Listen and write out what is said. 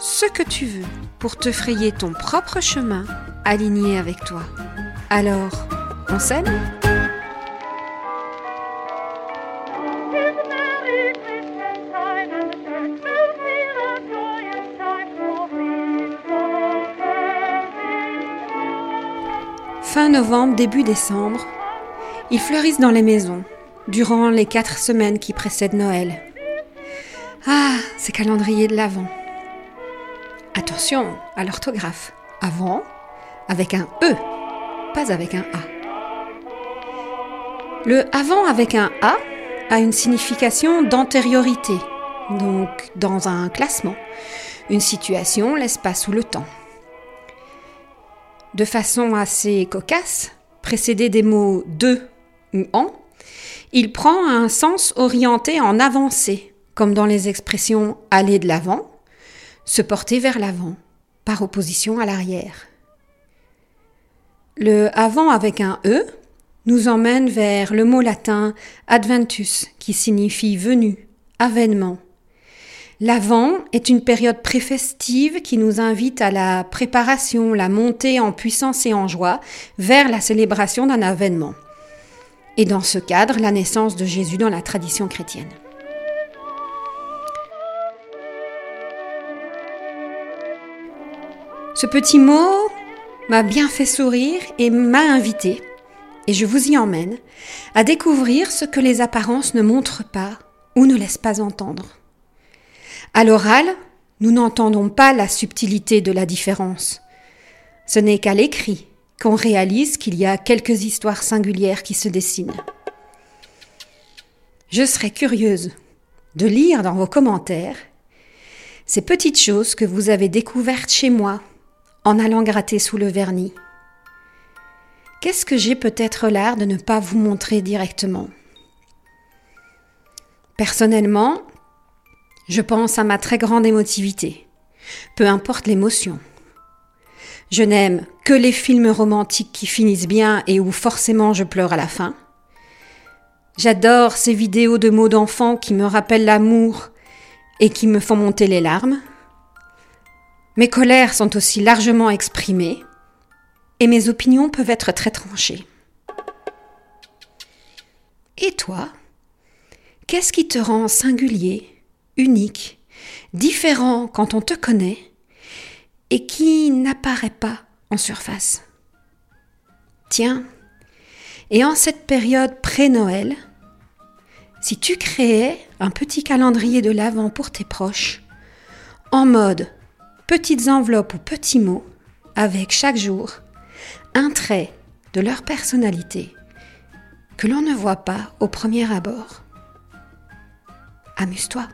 ce que tu veux pour te frayer ton propre chemin aligné avec toi. Alors, on s'aime Fin novembre, début décembre, ils fleurissent dans les maisons durant les quatre semaines qui précèdent Noël. Ah, ces calendriers de l'Avent. À l'orthographe. Avant avec un E, pas avec un A. Le avant avec un A a une signification d'antériorité, donc dans un classement, une situation, l'espace ou le temps. De façon assez cocasse, précédé des mots de ou en, il prend un sens orienté en avancée, comme dans les expressions aller de l'avant, se porter vers l'avant, par opposition à l'arrière. Le avant avec un E nous emmène vers le mot latin adventus, qui signifie venu, avènement. L'avant est une période préfestive qui nous invite à la préparation, la montée en puissance et en joie vers la célébration d'un avènement. Et dans ce cadre, la naissance de Jésus dans la tradition chrétienne. Ce petit mot m'a bien fait sourire et m'a invité, et je vous y emmène, à découvrir ce que les apparences ne montrent pas ou ne laissent pas entendre. À l'oral, nous n'entendons pas la subtilité de la différence. Ce n'est qu'à l'écrit qu'on réalise qu'il y a quelques histoires singulières qui se dessinent. Je serais curieuse de lire dans vos commentaires ces petites choses que vous avez découvertes chez moi en allant gratter sous le vernis. Qu'est-ce que j'ai peut-être l'air de ne pas vous montrer directement? Personnellement, je pense à ma très grande émotivité, peu importe l'émotion. Je n'aime que les films romantiques qui finissent bien et où forcément je pleure à la fin. J'adore ces vidéos de mots d'enfants qui me rappellent l'amour et qui me font monter les larmes. Mes colères sont aussi largement exprimées et mes opinions peuvent être très tranchées. Et toi, qu'est-ce qui te rend singulier, unique, différent quand on te connaît et qui n'apparaît pas en surface? Tiens, et en cette période pré-Noël, si tu créais un petit calendrier de l'Avent pour tes proches, en mode petites enveloppes ou petits mots avec chaque jour un trait de leur personnalité que l'on ne voit pas au premier abord. Amuse-toi.